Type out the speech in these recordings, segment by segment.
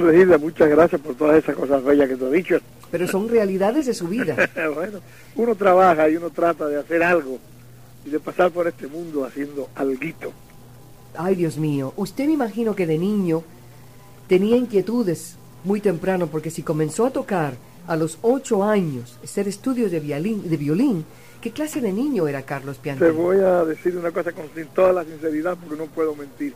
Tardes, Hilda. Muchas gracias por todas esas cosas bellas que te he dicho. Pero son realidades de su vida. bueno, uno trabaja y uno trata de hacer algo y de pasar por este mundo haciendo alguito. Ay, Dios mío. Usted me imagino que de niño tenía inquietudes muy temprano, porque si comenzó a tocar a los ocho años, hacer estudios de violín, de violín, ¿qué clase de niño era Carlos Te Piantini? voy a decir una cosa con toda la sinceridad porque no puedo mentir.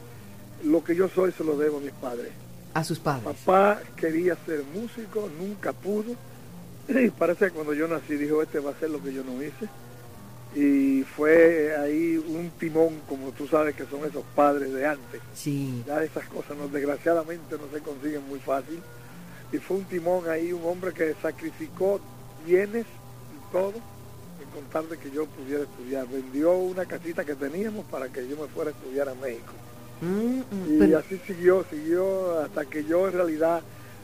Lo que yo soy se lo debo a mis padres. A sus padres. Papá quería ser músico, nunca pudo. Y parece que cuando yo nací dijo, este va a ser lo que yo no hice. Y fue ahí un timón, como tú sabes que son esos padres de antes. Sí. Ya esas cosas no, desgraciadamente no se consiguen muy fácil. Y fue un timón ahí, un hombre que sacrificó bienes y todo en contar de que yo pudiera estudiar. Vendió una casita que teníamos para que yo me fuera a estudiar a México. Mm, Y pero- así siguió, siguió hasta que yo en realidad,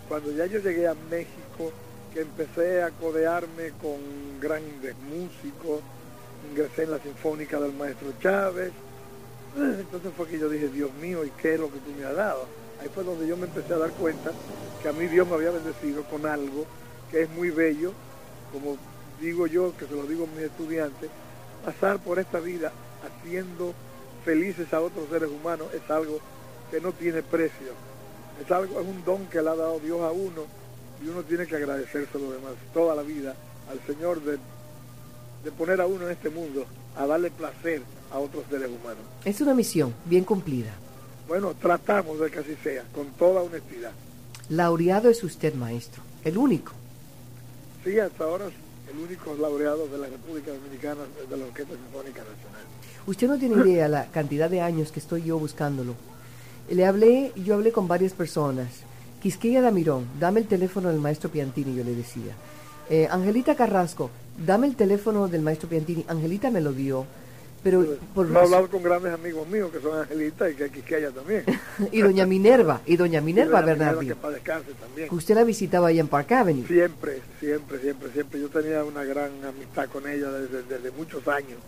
cuando ya yo llegué a México, que empecé a codearme con grandes músicos, ingresé en la Sinfónica del Maestro Chávez, eh, entonces fue que yo dije, Dios mío, ¿y qué es lo que tú me has dado? Ahí fue donde yo me empecé a dar cuenta que a mí Dios me había bendecido con algo que es muy bello, como digo yo, que se lo digo a mis estudiantes, pasar por esta vida haciendo felices a otros seres humanos es algo que no tiene precio. Es algo, es un don que le ha dado Dios a uno y uno tiene que agradecérselo demás toda la vida al Señor de, de poner a uno en este mundo a darle placer a otros seres humanos. Es una misión bien cumplida. Bueno, tratamos de que así sea, con toda honestidad. Laureado es usted, maestro. El único. Sí, hasta ahora el único laureado de la República Dominicana de la Orquesta Sinfónica Nacional. Usted no tiene idea la cantidad de años que estoy yo buscándolo. Le hablé, yo hablé con varias personas. Quisqueya Damirón, dame el teléfono del maestro Piantini, yo le decía. Eh, Angelita Carrasco, dame el teléfono del maestro Piantini. Angelita me lo dio, pero por Yo he hablado con grandes amigos míos que son Angelita y que aquí que ella también. y doña Minerva, y doña Minerva Bernardino. Que. Usted la visitaba allá en Park Avenue. Siempre, siempre, siempre, siempre. Yo tenía una gran amistad con ella desde, desde muchos años.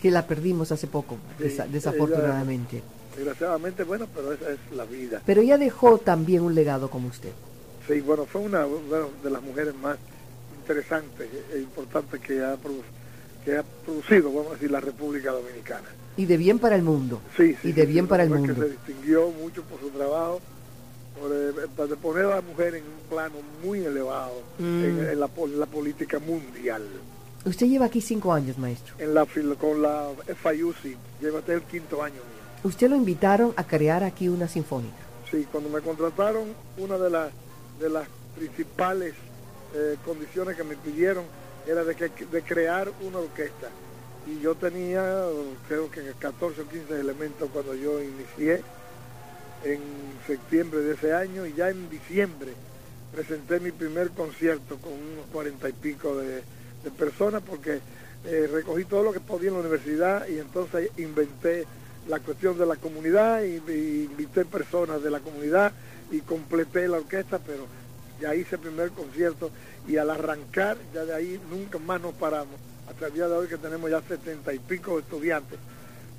que la perdimos hace poco, Sí, desa- ella- desafortunadamente. Desgraciadamente, bueno, pero esa es la vida. Pero ella dejó también un legado como usted. Sí, bueno, fue una bueno, de las mujeres más interesantes e importantes que ha, produ- que ha producido, vamos a decir, la República Dominicana. Y de bien para el mundo. Sí, sí, y de sí, bien para el mundo. Que se distinguió mucho por su trabajo, por, eh, de poner a la mujer en un plano muy elevado Mm. en, en la, pol- la política mundial. Usted lleva aquí cinco años, maestro. En la con la FIUC, llévate el quinto año mío. Usted lo invitaron a crear aquí una sinfónica. Sí, cuando me contrataron, una de las de las principales eh, condiciones que me pidieron era de, crear una orquesta. Y yo tenía, creo que 14 o 15 elementos cuando yo inicié en septiembre de ese año y ya en diciembre presenté mi primer concierto con unos cuarenta y pico de, de personas porque eh, recogí todo lo que podía en la universidad y entonces inventé la cuestión de la comunidad y, y invité personas de la comunidad y completé la orquesta, pero ya hice el primer concierto y al arrancar ya de ahí nunca más nos paramos. Hasta el día de hoy que tenemos ya setenta y pico estudiantes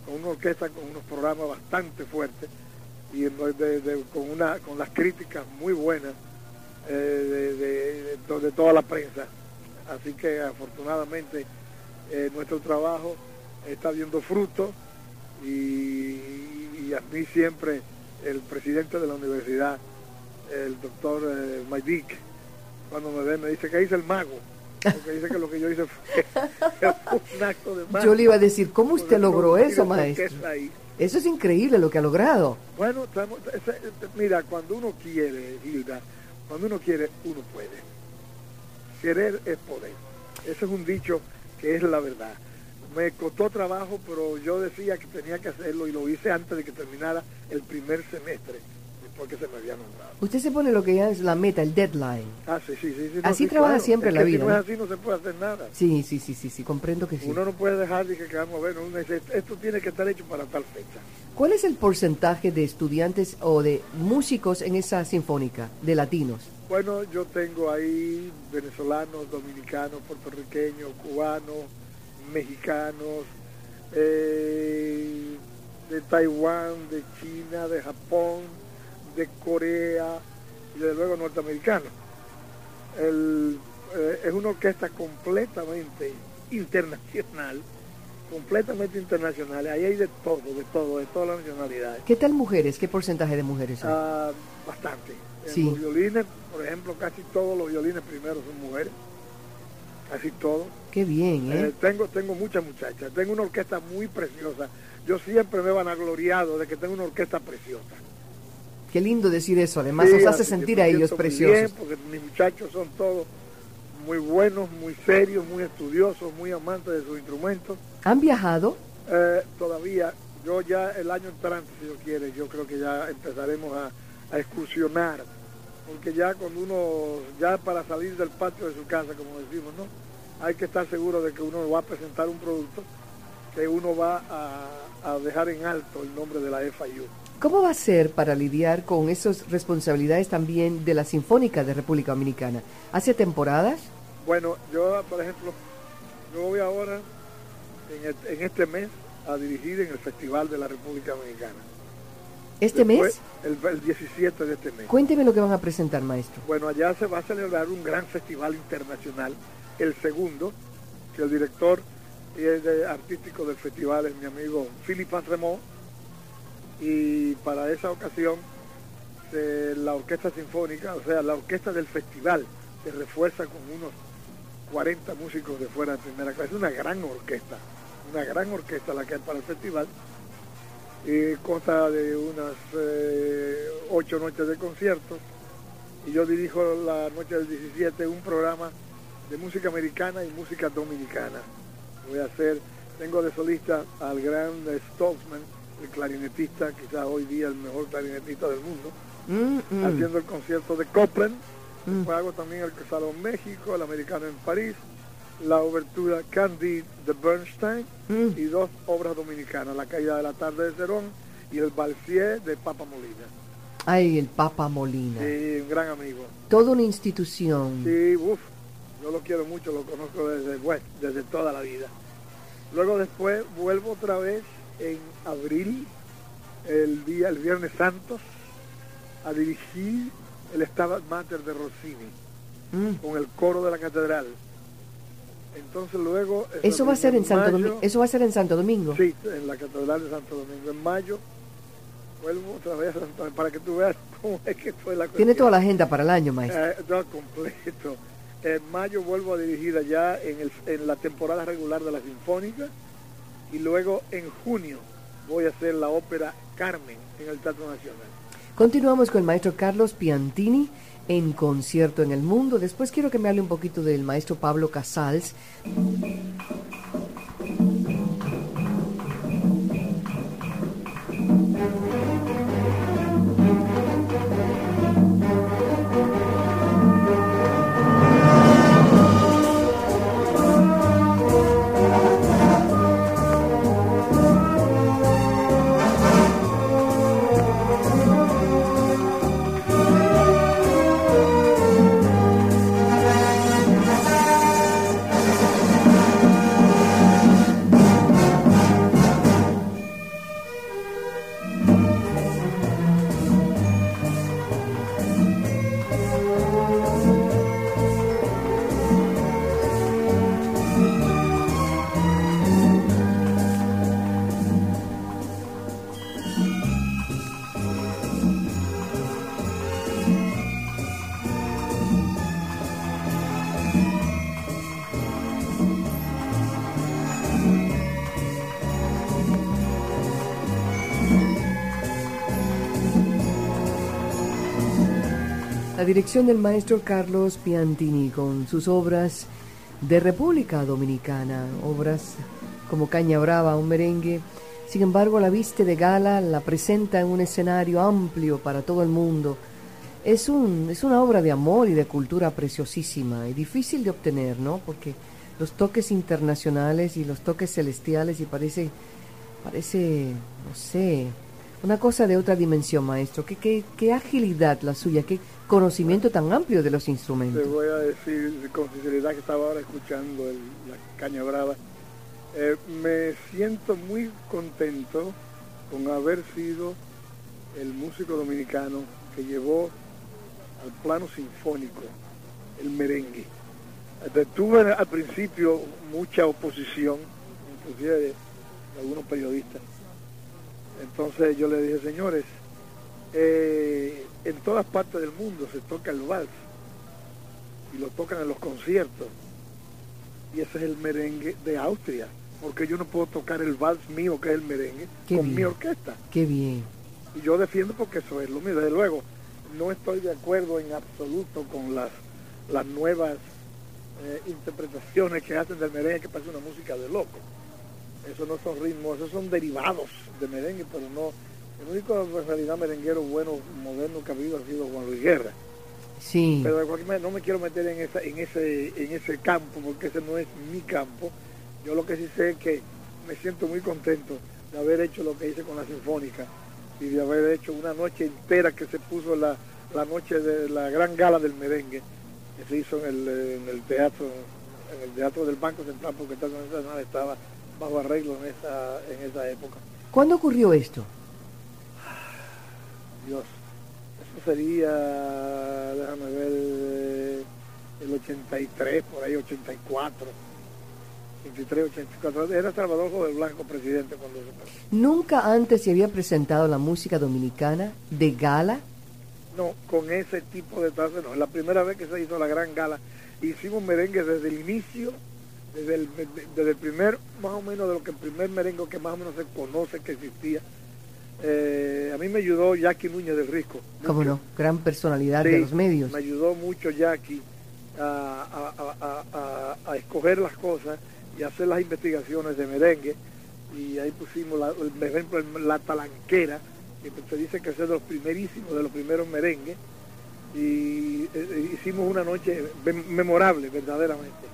con una orquesta con unos programas bastante fuertes y con una con las críticas muy buenas eh, de, de- de to- de toda la prensa. Así que afortunadamente eh, nuestro trabajo está viendo fruto y, a mí siempre el presidente de la universidad, el doctor eh, Maydic, cuando me ve me dice que hice el mago, porque dice que lo que yo hice fue, un acto de mago. Yo le iba a decir, ¿cómo usted logró eso, maestro? Eso es increíble lo que ha logrado. Bueno, estamos- mira, cuando uno quiere, Hilda, Cuando uno quiere, uno puede. Querer es poder. Ese es un dicho que es la verdad. Me costó trabajo, pero yo decía que tenía que hacerlo y lo hice antes de que terminara el primer semestre, porque se me había nombrado. Usted se pone lo que ya es la meta, el deadline. Ah, sí, sí, sí. sí, Así sí, trabaja claro. siempre Es la que vida, Si no ¿no? es así, no se puede hacer nada. Sí, sí, sí, sí, sí, comprendo que sí. Uno no puede dejar de que, que vamos a ver, uno dice, esto tiene que estar hecho para tal fecha. ¿Cuál es el porcentaje de estudiantes o de músicos en esa sinfónica, de latinos? Bueno, yo tengo ahí venezolanos, dominicanos, puertorriqueños, cubanos, mexicanos, eh, de Taiwán, de China, de Japón, de Corea y desde luego norteamericanos. El, eh, es una orquesta completamente internacional, completamente internacional. Ahí hay de todo, de todo, de todas las nacionalidades. ¿Qué tal mujeres? ¿Qué porcentaje de mujeres hay? Ah, bastante. En Sí. Los violines, por ejemplo, casi todos los violines primero son mujeres. Casi todos. Qué bien, ¿eh? Eh, tengo, tengo muchas muchachas. Tengo una orquesta muy preciosa. Yo siempre me he vanagloriado de que tengo una orquesta preciosa. Qué lindo decir eso. Además, Sí, nos hace sentir a ellos preciosos. bien, porque mis muchachos son todos muy buenos, muy serios, muy estudiosos, muy amantes de sus instrumentos. ¿Han viajado? Eh, todavía, yo ya el año entrante, si Dios quiere, yo creo que ya empezaremos a, a excursionar, porque ya cuando uno, ya para salir del patio de su casa, como decimos, ¿no? Hay que estar seguro de que uno va a presentar un producto que uno va a, a dejar en alto el nombre de la FIU. ¿Cómo va a ser para lidiar con esas responsabilidades también de la Sinfónica de República Dominicana? ¿Hace temporadas? Bueno, yo, por ejemplo, yo voy ahora, en, el- en este mes, a dirigir en el Festival de la República Dominicana. ¿Este Después, mes? El, el 17 de este mes. Cuénteme lo que van a presentar, maestro. Bueno, allá se va a celebrar un gran festival internacional, el segundo, que el director y el artístico del festival es mi amigo Philippe Remont, y para esa ocasión la orquesta sinfónica, o sea, la orquesta del festival, se refuerza con unos 40 músicos de fuera de primera clase. Es una gran orquesta, una gran orquesta la que hay para el festival. Y consta de unas eh, ocho noches de conciertos y yo dirijo la noche del 17 un programa de música americana y música dominicana. Voy a hacer, tengo de solista al gran Stoltzman, el clarinetista, quizás hoy día el mejor clarinetista del mundo, Mm, mm, haciendo el concierto de Copland. mm. Después hago también el Salón México, el americano en París, la obertura Candide de Bernstein Mm. y dos obras dominicanas, La caída de la tarde de Cerón y el Balsier de Papa Molina. Ay, el Papa Molina. Sí, un gran amigo. Toda una institución. Sí, uff, yo lo quiero mucho, lo conozco desde, desde toda la vida. Luego después vuelvo otra vez en abril, el día, el Viernes Santos, a dirigir el Stabat Mater de Rossini Mm. con el coro de la catedral. Entonces luego... Eso va a ser en Santo Domingo. Eso va a ser en Santo Domingo. Sí, en la catedral de Santo Domingo. En mayo vuelvo otra vez a Santo para que tú veas cómo es que fue la Tiene toda la agenda para el año, maestro. Eh, no, completo. En mayo vuelvo a dirigir allá en, el, en la temporada regular de la Sinfónica y luego en junio voy a hacer la ópera Carmen en el Teatro Nacional. Continuamos con el maestro Carlos Piantini en concierto en el mundo. Después quiero que me hable un poquito del maestro Pablo Casals. Dirección del maestro Carlos Piantini con sus obras de República Dominicana, obras como Caña Brava, un merengue. Sin embargo, la viste de gala, la presenta en un escenario amplio para todo el mundo. Es, un, es una obra de amor y de cultura preciosísima y difícil de obtener, ¿no? Porque los toques internacionales y los toques celestiales y parece, parece, no sé, una cosa de otra dimensión, maestro. Qué, qué, qué agilidad la suya, qué conocimiento tan amplio de los instrumentos. Te voy a decir con sinceridad que estaba ahora escuchando la caña brava. Eh, me siento muy contento con haber sido el músico dominicano que llevó al plano sinfónico el merengue. Tuve al principio mucha oposición, inclusive de algunos periodistas entonces yo le dije, señores, eh, en todas partes del mundo se toca el vals y lo tocan en los conciertos. Y ese es el merengue de Austria, porque yo no puedo tocar el vals mío, que es el merengue, con mi orquesta. Qué bien. Y yo defiendo porque eso es lo mío. Desde luego, no estoy de acuerdo en absoluto con las, las nuevas eh, interpretaciones que hacen del merengue, que parece una música de loco. Eso no son ritmos, esos son derivados de merengue, pero no. El único en realidad merenguero bueno, moderno que ha habido ha sido Juan Luis Guerra. Sí. Pero de cualquier manera no me quiero meter en, esa, en, ese, en ese campo, porque ese no es mi campo. Yo lo que sí sé es que me siento muy contento de haber hecho lo que hice con la Sinfónica y de haber hecho una noche entera que se puso la, la noche de la gran gala del merengue que se hizo en el, en el teatro en el teatro del Banco Central porque estaba bajo arreglo en esa, en esa época. ¿Cuándo ocurrió esto? Dios, eso sería, déjame ver, eh, el 83, por ahí 84. 83, 84. Era Salvador José Blanco presidente cuando se ¿Nunca antes se había presentado la música dominicana de gala? No, con ese tipo de tasa no. Es la primera vez que se hizo la gran gala. Hicimos merengue desde el inicio desde el, desde el primer, más o menos de lo que el primer merengue que más o menos se conoce que existía. Eh, a mí me ayudó Jackie Núñez del Risco. ¿Cómo no? Gran personalidad de los medios. Me ayudó mucho Jackie a, a, a, escoger las cosas y hacer las investigaciones de merengue. Y ahí pusimos, la, por ejemplo, la talanquera, que se dice que es de los primerísimos, de los primeros merengues. Y eh, hicimos una noche memorable, verdaderamente.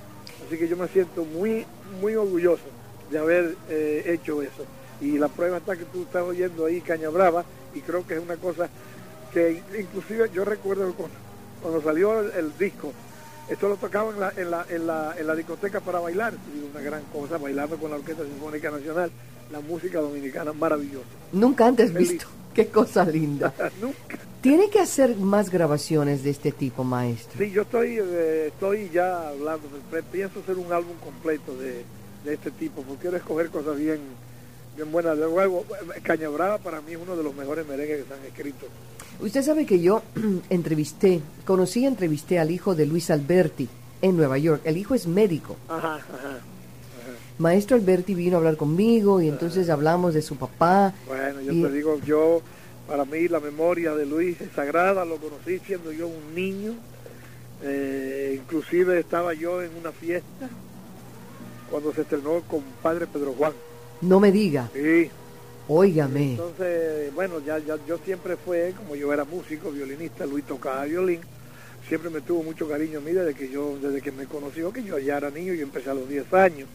Así que yo me siento muy, muy orgulloso de haber eh, hecho eso. Y la prueba está que tú estás oyendo ahí Caña Brava y creo que es una cosa que inclusive yo recuerdo cuando, salió el, disco, esto lo tocaba en la, en la, en la, en la discoteca para bailar, y una gran cosa, bailando con la Orquesta Sinfónica Nacional, la música dominicana maravillosa. Nunca antes visto, qué cosa linda. Nunca. ¿Tiene que hacer más grabaciones de este tipo, maestro? Sí, yo estoy, eh, estoy ya hablando, pienso hacer un álbum completo de, este tipo, porque quiero escoger cosas bien, bien buenas. De luego, Cañabrava para mí es uno de los mejores merengues que se han escrito. Usted sabe que yo entrevisté, conocí y entrevisté al hijo de Luis Alberti en Nueva York. El hijo es médico. Ajá, ajá. Maestro Alberti vino a hablar conmigo y entonces hablamos de su papá. Bueno, yo te digo, yo para mí la memoria de Luis es sagrada, lo conocí siendo yo un niño, eh, inclusive estaba yo en una fiesta cuando se estrenó con Padre Pedro Juan. No me diga. Sí. Óigame. Entonces, bueno, ya, ya yo siempre fue, como yo era músico, violinista, Luis tocaba violín, siempre me tuvo mucho cariño a mí desde que yo, desde que me conoció, que yo ya era niño, y empecé a los 10 años.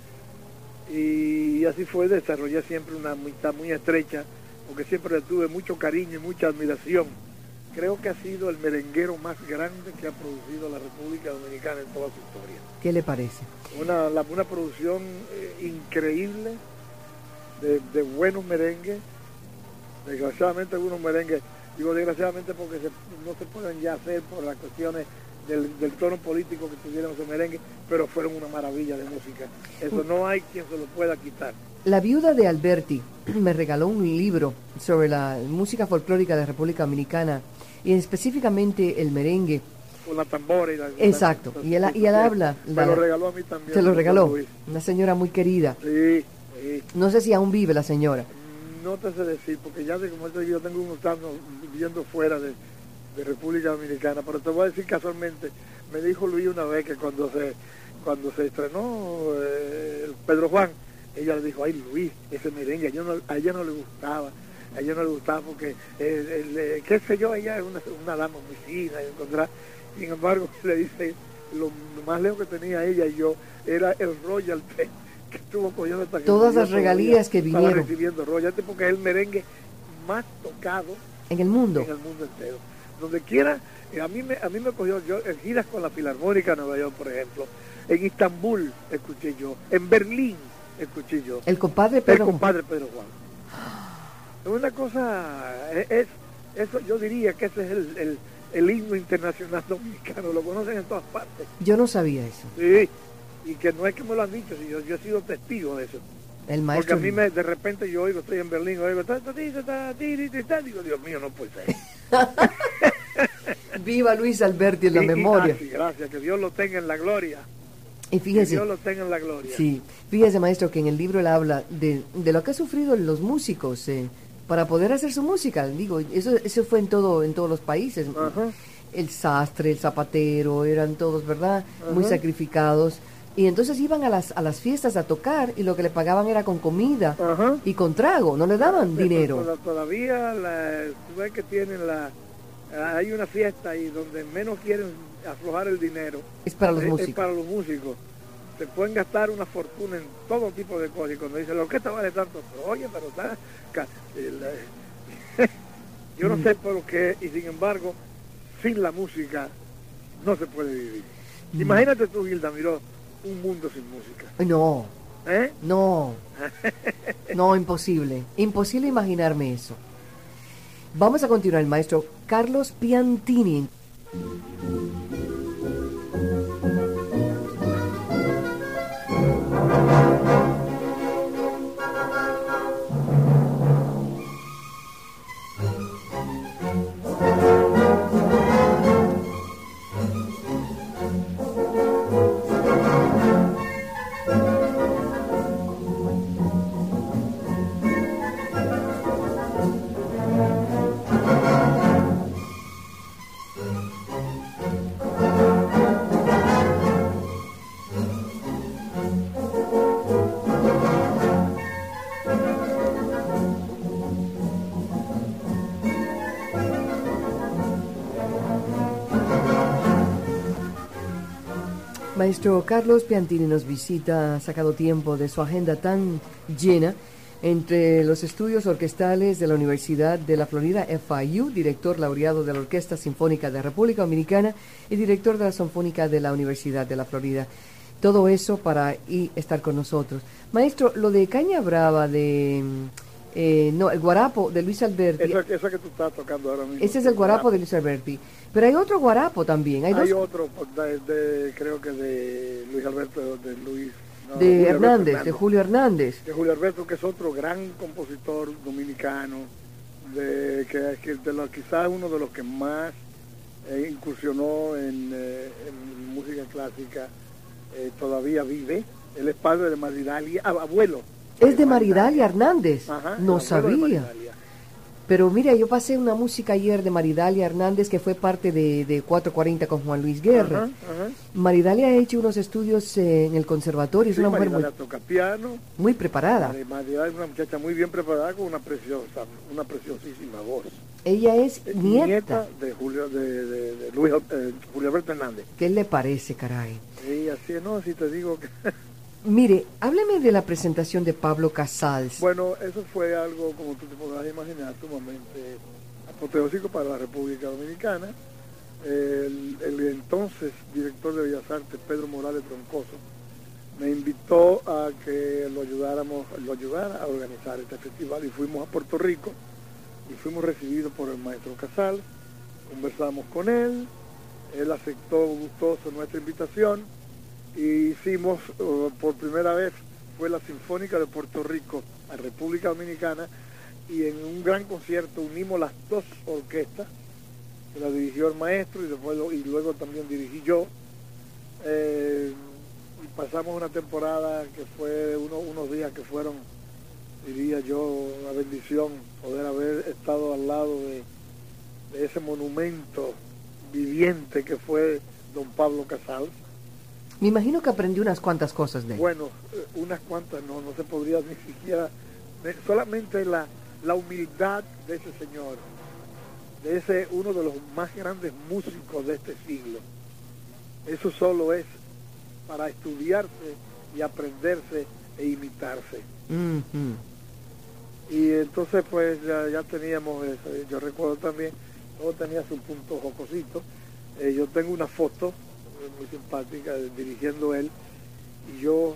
Y así fue, desarrollé siempre una amistad muy estrecha porque siempre le tuve mucho cariño y mucha admiración. Creo que ha sido el merenguero más grande que ha producido la República Dominicana en toda su historia. ¿Qué le parece? Una, una producción eh, increíble de, buenos merengues. Desgraciadamente algunos merengues, digo desgraciadamente porque no se pueden ya hacer por las cuestiones del, del, tono político que tuvieron esos merengues, pero fueron una maravilla de música. Eso no hay quien se lo pueda quitar. La viuda de Alberti me regaló un libro sobre la música folclórica de la República Dominicana y específicamente el merengue. Con la tambora y la... Exacto, y él, y él habla... Me lo regaló a mí también. Se lo regaló, una señora muy querida. Sí, No sé si aún vive la señora. No te sé decir, porque ya de como yo tengo unos años viviendo fuera de, República Dominicana, pero te voy a decir casualmente, me dijo Luis una vez que cuando se cuando se estrenó eh, Pedro Juan, ella le dijo, ay Luis, ese merengue, a, no, a ella no le gustaba, a ella no le gustaba porque, eh, qué sé yo, ella es una, una dama muy fina, y sin embargo le dice, lo más lejos que tenía ella y yo era el royalty que estuvo hasta Todas las regalías que vinieron. recibiendo royalty porque es el merengue más tocado en el mundo. En el mundo entero. Donde quiera, a mí me, a mí me cogió yo en giras con la Filarmónica de Nueva York, por ejemplo. En Istambul escuché yo. En Berlín escuché yo. El compadre Pedro El compadre Pedro Juan. Es una cosa, es, eso yo diría que ese es el, el, el himno internacional dominicano, lo conocen en todas partes. Yo no sabía eso. Sí, y que no es que me lo han dicho, yo, yo he sido testigo de eso. El maestro... Porque a mí me, de repente yo oigo, estoy en Berlín, oigo, digo, Dios mío, no puede ser. Viva Luis Alberti en la memoria. Gracias, gracias, que Dios lo tenga en la gloria. Y fíjese, que Dios lo tenga en la gloria. Sí, fíjese maestro que en el libro él habla de, de lo que han sufrido los músicos eh, para poder hacer su música. Digo, eso, eso fue en todo en todos los países. El sastre, el zapatero, eran todos, ¿verdad? Muy sacrificados. Y entonces iban a las, a las fiestas a tocar y lo que le pagaban era con comida y con trago, no le daban dinero. Todavía la, tú ves que tienen la... Hay una fiesta y donde menos quieren aflojar el dinero. Es para los músicos. Es para los músicos. Se pueden gastar una fortuna en todo tipo de cosas. Y cuando dicen, ¿lo que está vale tanto? Pero, oye, pero está... Yo no mm. sé por qué, y sin embargo, sin la música no se puede vivir. Mm. Imagínate tú, Gilda, miró un mundo sin música. No. ¿Eh? No. No, imposible. Imposible imaginarme eso. Vamos a continuar, el maestro Carlos Piantini. Maestro Carlos Piantini nos visita, ha sacado tiempo de su agenda tan llena entre los estudios orquestales de la Universidad de la Florida, FIU, director laureado de la Orquesta Sinfónica de República Dominicana y director de la Sinfónica de la Universidad de la Florida. Todo eso para y estar con nosotros. Maestro, lo de Caña Brava de... Eh, no, el guarapo de Luis Alberti. Esa, que tú estás tocando ahora mismo. Ese es el guarapo de Luis Alberti. Pero hay otro guarapo también. Hay, otro, de, creo que de Luis Alberto, de Luis... de Hernández, de Julio Hernández. De Julio Alberto, que es otro gran compositor dominicano, de, que, que de los, quizás uno de los que más eh, incursionó en, eh, música clásica, eh, todavía vive. Él es padre de Maridalia, abuelo. Es de Maridalia Hernández. no sabía. Pero mira, yo pasé una música ayer de Maridalia Hernández que fue parte de, de 440 con Juan Luis Guerra. Maridalia ha hecho unos estudios en el conservatorio, es una mujer muy, toca piano. muy preparada. Maridalia es una muchacha muy bien preparada con una preciosa, una preciosísima voz. Ella es eh, nieta, de Julio de, Luis, eh, Julio Alberto Hernández. ¿Qué le parece, caray? Sí, así es, no, si te digo que Mire, hábleme de la presentación de Pablo Casals. Bueno, eso fue algo, como tú te podrás imaginar, sumamente apoteósico para la República Dominicana. El, entonces director de Bellas Artes, Pedro Morales Troncoso, me invitó a que lo ayudáramos, lo ayudara a organizar este festival y fuimos a Puerto Rico y fuimos recibidos por el maestro Casals, conversamos con él, él aceptó gustoso nuestra invitación hicimos uh, por primera vez fue la Sinfónica de Puerto Rico a República Dominicana y en un gran concierto unimos las dos orquestas que la dirigió el maestro y después y luego también dirigí yo eh, y pasamos una temporada que fue unos días que fueron diría yo una bendición poder haber estado al lado de, de ese monumento viviente que fue don Pablo Casals. Me imagino que aprendió unas cuantas cosas de él. Bueno, eh, unas cuantas no, no se podría ni siquiera, solamente la, la humildad de ese señor, de ese uno de los más grandes músicos de este siglo. Eso solo es para estudiarse y aprenderse e imitarse. Y entonces pues ya, ya teníamos eso. Yo recuerdo también, todo tenía su punto jocosito. Eh, yo tengo una foto muy simpática dirigiendo él y yo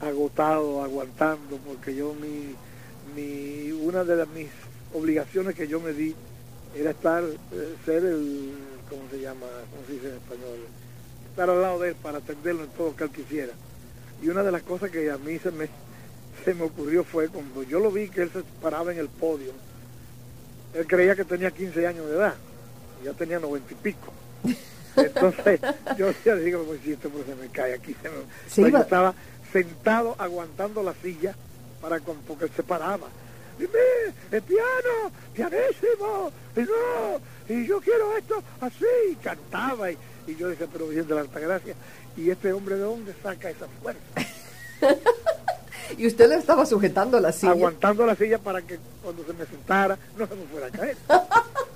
agotado, aguantando, porque yo mi, mi una de las mis obligaciones que yo me di era estar, eh, ser el, ¿cómo se llama? ¿Cómo se dice en español? Estar al lado de él para atenderlo en todo lo que él quisiera. Y una de las cosas que a mí se me, se me ocurrió fue cuando yo lo vi que él se paraba en el podio, él creía que tenía 15 años de edad, ya tenía 90 y pico. Entonces yo ya digo, pues si esto se me cae aquí, se me... Yo estaba sentado aguantando la silla para con- porque se paraba. Dime, el piano, pianísimo, y no, y yo quiero esto así, y cantaba, y, y yo decía, pero bien de la alta gracia, y este hombre de dónde saca esa fuerza, Y usted le estaba sujetando la silla. aguantando la silla para que cuando se me sentara no se me fuera a caer.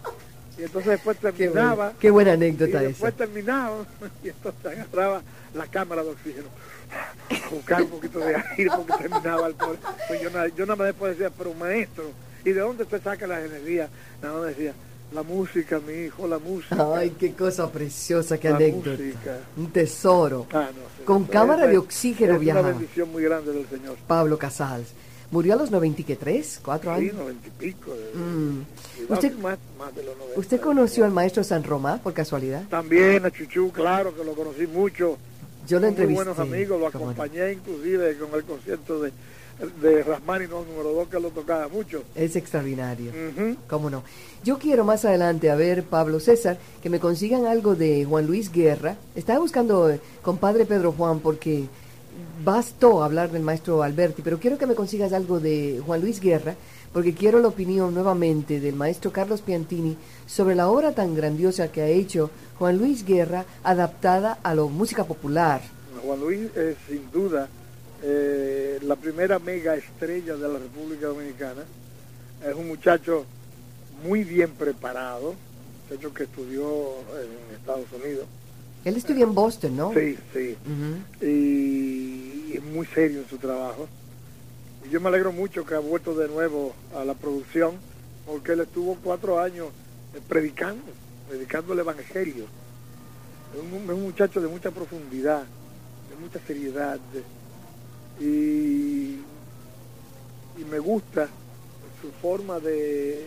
Y entonces después Qué, terminaba, qué buena y anécdota después esa. terminaba, y entonces agarraba la cámara de oxígeno, buscar un poquito de aire porque terminaba el pobre. Pues yo, nada, yo nada más después decía, pero maestro, ¿y de dónde usted saca la energía? Nada más decía, la música, mi hijo, la música. Ay, qué cosa preciosa, qué La anécdota. música. Un tesoro. Ah, no. Con cámara es- de oxígeno es viajaba. una bendición muy grande del Señor. Pablo Casals. Murió a los 93, cuatro Sí, años. noventa y pico. de- Mm. Usted- más, más de los 90. ¿Usted conoció al maestro San Román por casualidad? También a Chuchu, claro que lo conocí mucho. Yo lo Son muy entrevisté. buenos amigos, lo no. acompañé inclusive con el concierto de, de Rasmáninos número 2 que lo tocaba mucho. Es extraordinario. Ujú. ¿Cómo no? Yo quiero más adelante, a ver, Pablo César, que me consigan algo de Juan Luis Guerra. Estaba buscando eh, compadre Pedro Juan porque bastó hablar del maestro Alberti, pero quiero que me consigas algo de Juan Luis Guerra, porque quiero la opinión nuevamente del maestro Carlos Piantini sobre la obra tan grandiosa que ha hecho Juan Luis Guerra adaptada a la música popular. Juan Luis es sin duda eh, la primera mega estrella de la República Dominicana. Es un muchacho muy bien preparado, muchacho que estudió en Estados Unidos. Él estudia en Boston, ¿no? Sí, sí. Y es muy serio en su trabajo. Y yo me alegro mucho que ha vuelto de nuevo a la producción, porque él estuvo cuatro años eh, predicando, predicando el Evangelio. Es un, muchacho de mucha profundidad, de mucha seriedad, de- y, y me gusta su forma de,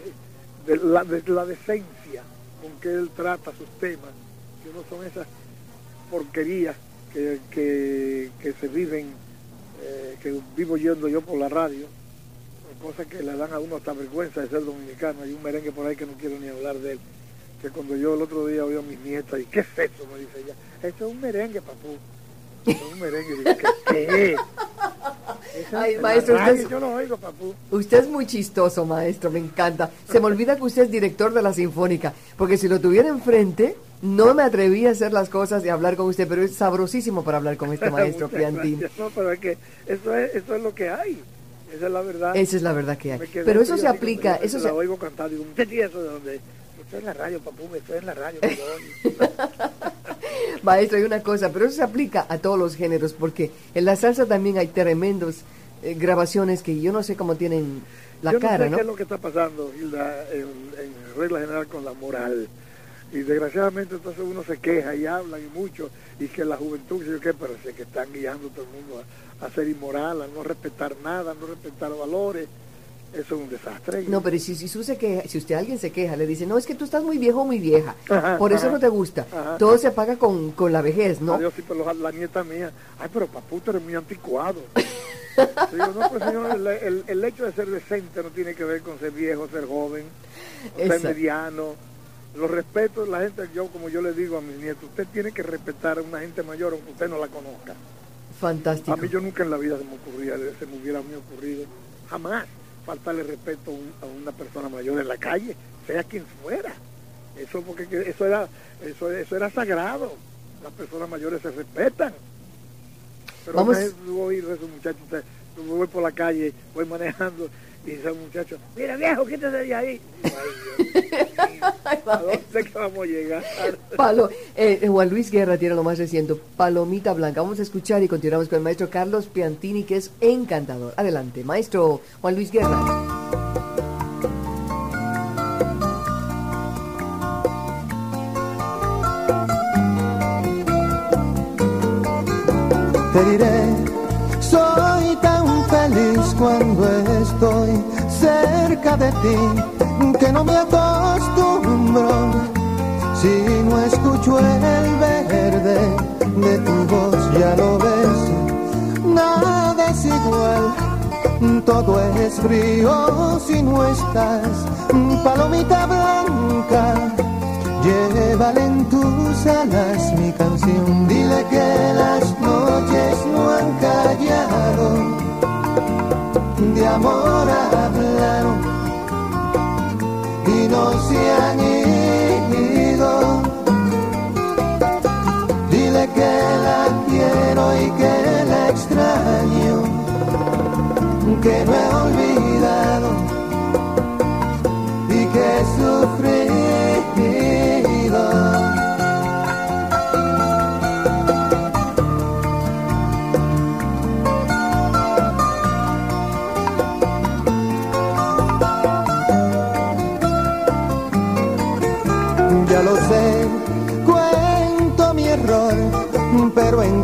de, la, de la decencia con que él trata sus temas, que no son esas porquerías que, que, que se viven, eh, que vivo yendo yo por la radio, cosas que le dan a uno hasta vergüenza de ser dominicano. Hay un merengue por ahí que no quiero ni hablar de él, que cuando yo el otro día oí a mis nietas, y ¿qué es eso? Me dice ella, esto es un merengue, papú. Esto es un merengue. Digo, ¿qué, es? Eso Ay, maestro, usted radio es- Yo lo oigo, papú. Usted es muy chistoso, maestro, me encanta. Se me olvida que usted es director de la Sinfónica, porque si lo tuviera enfrente, no me atreví a hacer las cosas y hablar con usted, pero es sabrosísimo para hablar con este maestro gracias. No, pero es que eso es, eso es lo que hay. Esa es la verdad. Esa es la verdad que hay. Pero eso se aplica, eso la se... oigo cantar, digo, ¿usted tiene eso de dónde? Estoy en la radio, papú, estoy en la radio. Maestro, hay una cosa, pero eso se aplica a todos los géneros, porque en la salsa también hay tremendos eh, grabaciones que yo no sé cómo tienen la Yo cara, no sé ¿no? qué es lo que está pasando, Hilda, en, en regla general con la moral. Y desgraciadamente entonces uno se queja y habla y mucho, y que la juventud, yo qué, pero sé que están guiando todo el mundo a, a ser inmoral, a no respetar nada, a no respetar valores. Eso es un desastre. No, pero si, si, usted se queja, si usted alguien se queja, le dice, no, es que tú estás muy viejo o muy vieja, Ajá, por eso ajá, no te gusta. ajá. Todo se paga con, con la vejez, ¿no? Adiós, sí, pero la, la nieta mía, ay, pero papú, tú eres muy anticuado. Digo, no, pues señor, el, el- el hecho de ser decente no tiene que ver con ser viejo, ser joven, ser mediano. Los respetos, la gente, yo como yo le digo a mis nietos, usted tiene que respetar a una gente mayor aunque usted no la conozca. Fantástico. A mí yo nunca en la vida se me ocurría, se me hubiera a mí ocurrido, jamás faltarle respeto a, un- a una persona mayor en la calle, sea quien fuera. Eso porque que- eso era eso, eso era sagrado. Las personas mayores se respetan. Pero Vamos- a esos muchachos, voy por la calle, voy manejando y dice un muchacho, mira viejo, quítese de ahí. Ay, Dios mío, ¿A dónde que vamos a llegar? Palo, eh, Juan Luis Guerra tiene lo más reciente, Palomita Blanca. Vamos a escuchar y continuamos con el maestro Carlos Piantini, que es encantador. Adelante, maestro Juan Luis Guerra. te diré, soy tan feliz cuando estoy cerca de ti, que no me acostumbro. Si no escucho el verde de tu voz, ya lo ves, nada es igual, todo es frío si no estás, palomita blanca. Llévale en tus alas mi canción, dile que las noches no han callado, de amor hablaron y no se han ido. Dile que la quiero y que la extraño, que no he olvidado y que he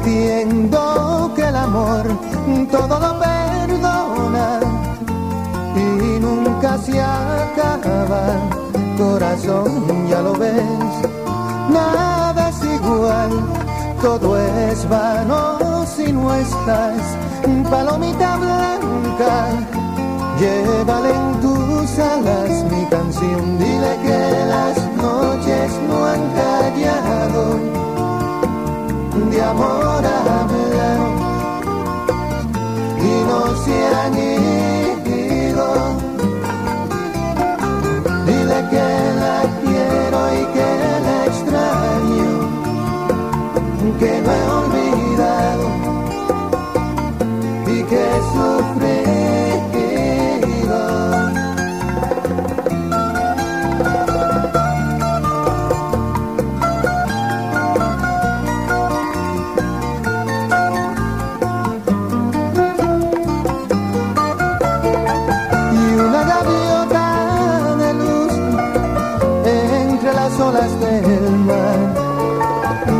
entiendo que el amor todo lo perdona y nunca se acaba. Corazón, ya lo ves, nada es igual, todo es vano si no estás, palomita blanca. Llévale en tus alas mi canción, dile que las noches no han callado, de amor y no se han.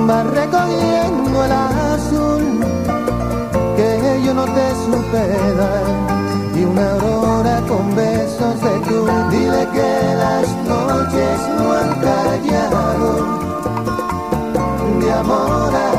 Va recogiendo el azul que yo no te supe dar. Y una aurora con besos de tú dile que las noches no han callado de amor hablar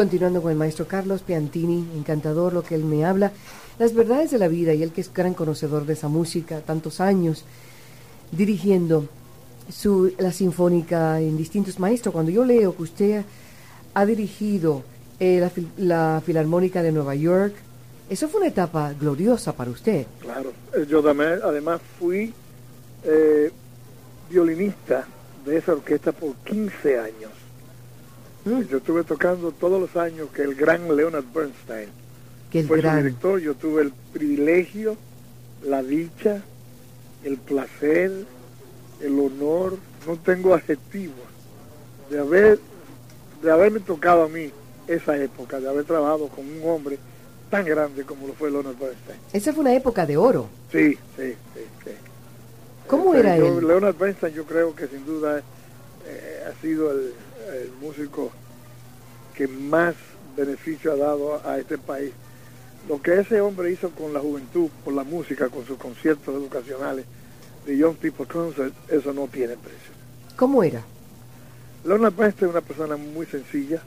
Continuando con el maestro Carlos Piantini, encantador lo que él me habla, las verdades de la vida y él que es gran conocedor de esa música, tantos años dirigiendo la sinfónica en distintos maestros. Cuando yo leo que usted ha dirigido eh, la Filarmónica de Nueva York, eso fue una etapa gloriosa para usted. Claro, eh, yo también, además fui, eh, violinista de esa orquesta por 15 años. Mm, Yo estuve tocando todos los años que el gran Leonard Bernstein que el fue su gran. director. Yo tuve el privilegio, la dicha, el placer, el honor, no tengo adjetivos, de haber de haberme tocado a mí esa época, de haber trabajado con un hombre tan grande como lo fue Leonard Bernstein. Esa fue una época de oro. Sí, sí, sí. sí. ¿Cómo Este, era yo- él? Leonard Bernstein yo creo que sin duda eh, ha sido el, el músico que más beneficio ha dado a este país. Lo que ese hombre hizo con la juventud, con la música, con sus conciertos educacionales de Young People Concert, eso no tiene precio. ¿Cómo era? Leonard Bernstein es una persona muy sencilla.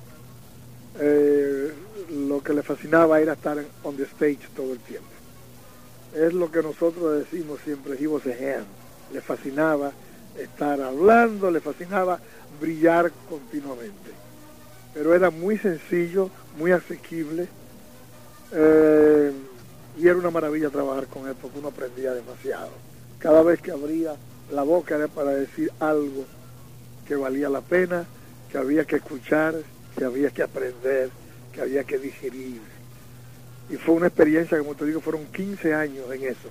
Eh, lo que le fascinaba era estar en- on the stage todo el tiempo. Es lo que nosotros decimos siempre, he was a hand. Le fascinaba estar hablando, le fascinaba brillar continuamente. Pero era muy sencillo, muy asequible. eh, y era una maravilla trabajar con él porque uno aprendía demasiado. Cada vez que abría la boca era para decir algo que valía la pena, que había que escuchar, que había que aprender, que había que digerir. Y fue una experiencia, como te digo, fueron 15 años en eso.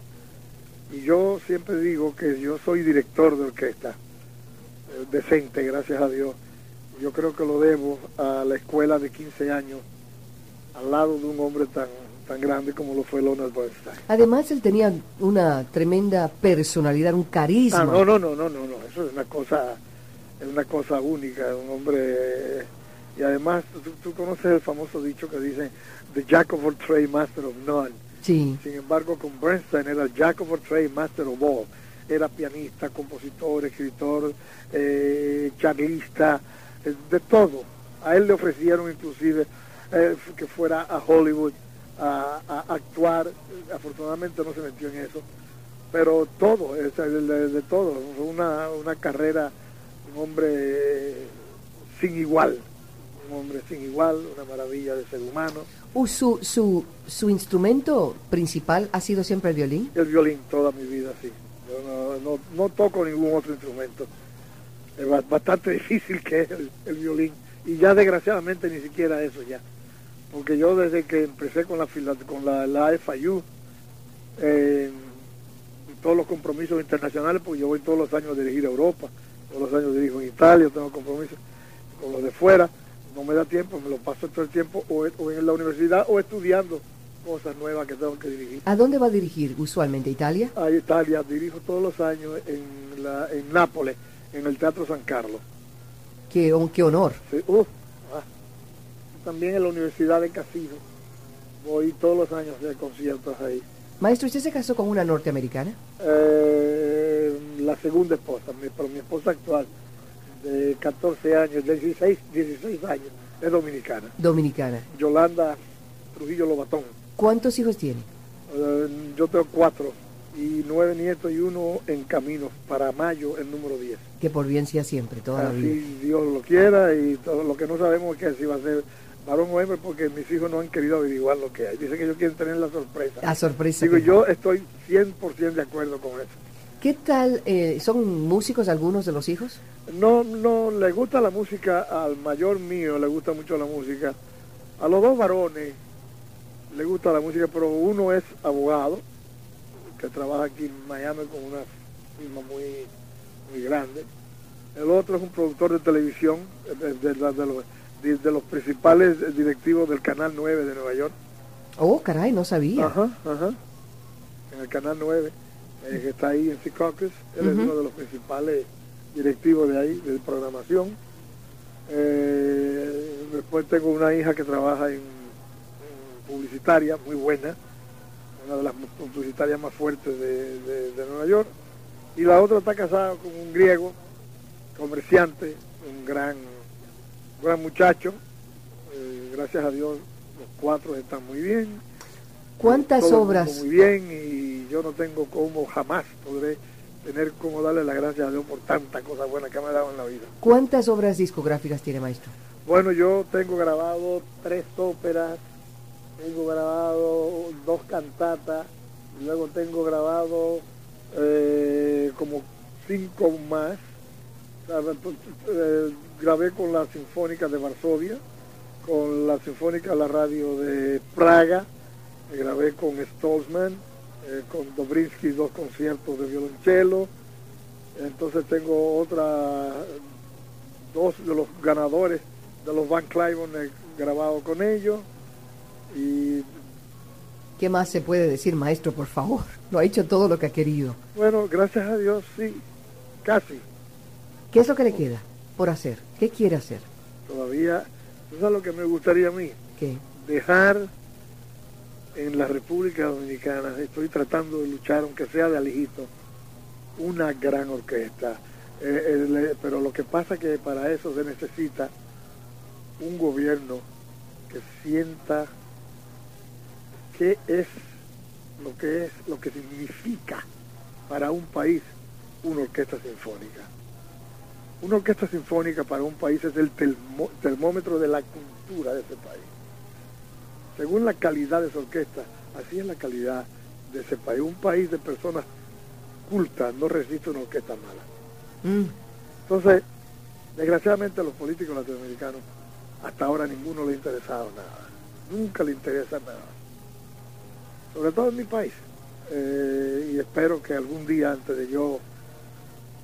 Y yo siempre digo que yo soy director de orquesta, eh, decente, gracias a Dios. Yo creo que lo debo a la escuela de 15 años, al lado de un hombre tan, tan grande como lo fue Leonard Bernstein. Además, él tenía una tremenda personalidad, un carisma. Ah, no, no, no, no, no, no, eso es una cosa, es una cosa única, un hombre, y además tú, tú conoces el famoso dicho que dice, the jack of all trade, master of none. Sin embargo, con Bernstein era jack of all trade, master of all. Era pianista, compositor, escritor, eh, charlista, eh, de todo. A él le ofrecieron inclusive eh, que fuera a Hollywood a, actuar. Afortunadamente no se metió en eso. Pero todo, es, de, de- todo. Una, una carrera, un hombre sin igual. Un hombre sin igual, una maravilla de ser humano. Uh, Su, su, su instrumento principal ha sido siempre el violín. El violín toda mi vida, sí. Yo no, no, toco ningún otro instrumento. Es ba- bastante difícil que es el, violín. Y ya desgraciadamente ni siquiera eso ya. Porque yo desde que empecé con la con la, la FIU, todos los compromisos internacionales, porque yo voy todos los años a dirigir a Europa, todos los años dirijo en Italia, tengo compromisos con los de fuera, no me da tiempo, me lo paso todo el tiempo o, o en la universidad o estudiando cosas nuevas que tengo que dirigir ¿A dónde va a dirigir usualmente? ¿Italia? a Italia, dirijo todos los años en, la, en Nápoles, en el Teatro San Carlos. Qué, oh, qué honor. Sí, uf, ah. También en la Universidad de Casino. Voy todos los años de conciertos ahí. Maestro, ¿usted se casó con una norteamericana? Eh, la segunda esposa, mi, pero mi esposa actual, de 14 años, de 16, 16 años, es dominicana. Dominicana. Yolanda Trujillo Lobatón. ¿Cuántos hijos tiene? Eh, yo tengo cuatro y nueve nietos y uno en camino para mayo, el número 10. Que por bien sea siempre, toda la vida. Así Dios lo quiera y todo lo que no sabemos es que si va a ser varón o hembra porque mis hijos no han querido averiguar lo que hay. Dicen que ellos quieren tener la sorpresa. La sorpresa. Digo, que- yo estoy 100% de acuerdo con eso. ¿Qué tal? eh, ¿Son músicos algunos de los hijos? No, no, le gusta la música, al mayor mío le gusta mucho la música. A los dos varones le gusta la música, pero uno es abogado, que trabaja aquí en Miami con una firma muy, muy grande. El otro es un productor de televisión, de, de- de- los, de- de los principales directivos del Canal 9 de Nueva York. Oh, caray, no sabía. Ajá, ajá. En el Canal 9, eh, que está ahí en Secaucus. Él es uno de los principales directivos de ahí, de programación. Eh, después tengo una hija que trabaja en, en publicitaria, muy buena, una de las publicitarias más fuertes de, de- de Nueva York. Y la otra está casada con un griego, comerciante, un gran, gran muchacho. Eh, gracias a Dios, los cuatro están muy bien. ¿Cuántas obras? Muy bien, y yo no tengo cómo, jamás podré tener cómo darle las gracias a Dios por tanta cosa buena que me ha dado en la vida. ¿Cuántas obras discográficas tiene, maestro? Bueno, yo tengo grabado tres óperas, tengo grabado dos cantatas, y luego tengo grabado eh, como cinco más. Eh, grabé con la Sinfónica de Varsovia, con la Sinfónica de la Radio de Praga, grabé con Stolzman, eh, con Dobrinsky dos conciertos de violonchelo. Entonces tengo otra, dos de los ganadores de los Van Cliburn he grabado con ellos. Y ¿Qué más se puede decir, maestro, por favor? Lo ha hecho todo lo que ha querido. Bueno, gracias a Dios, sí, casi. ¿Qué es lo que le queda por hacer? ¿Qué quiere hacer? Todavía, eso es lo que me gustaría a mí. ¿Qué? Dejar en la República Dominicana, estoy tratando de luchar, aunque sea de alijito, una gran orquesta. Eh, pero lo que pasa es que para eso se necesita un gobierno que sienta qué es lo que es lo que significa para un país una orquesta sinfónica. Una orquesta sinfónica para un país es el termómetro de la cultura de ese país. Según la calidad de esa orquesta, así es la calidad de ese país. Un país de personas cultas no resiste una orquesta mala. Mm. Entonces, desgraciadamente a los políticos latinoamericanos hasta ahora ninguno le ha interesado nada. Nunca le interesa nada. Sobre todo en mi país. Eh, y espero que algún día antes de yo,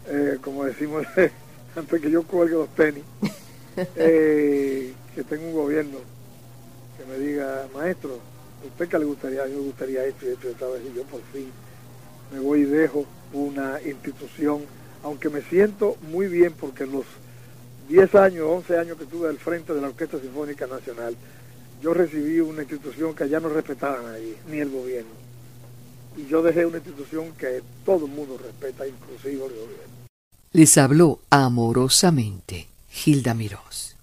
eh, como decimos, antes que yo cuelgue los tenis, eh, que tenga un gobierno que me diga, maestro, ¿usted qué le gustaría? A mí me gustaría esto y esto y esta vez y yo por fin me voy y dejo una institución, aunque me siento muy bien porque los 10 años, 11 años que estuve al frente de la Orquesta Sinfónica Nacional, yo recibí una institución que ya no respetaban ahí, ni el gobierno. Y yo dejé una institución que todo el mundo respeta, inclusive el gobierno. Les habló amorosamente Gilda Mirós.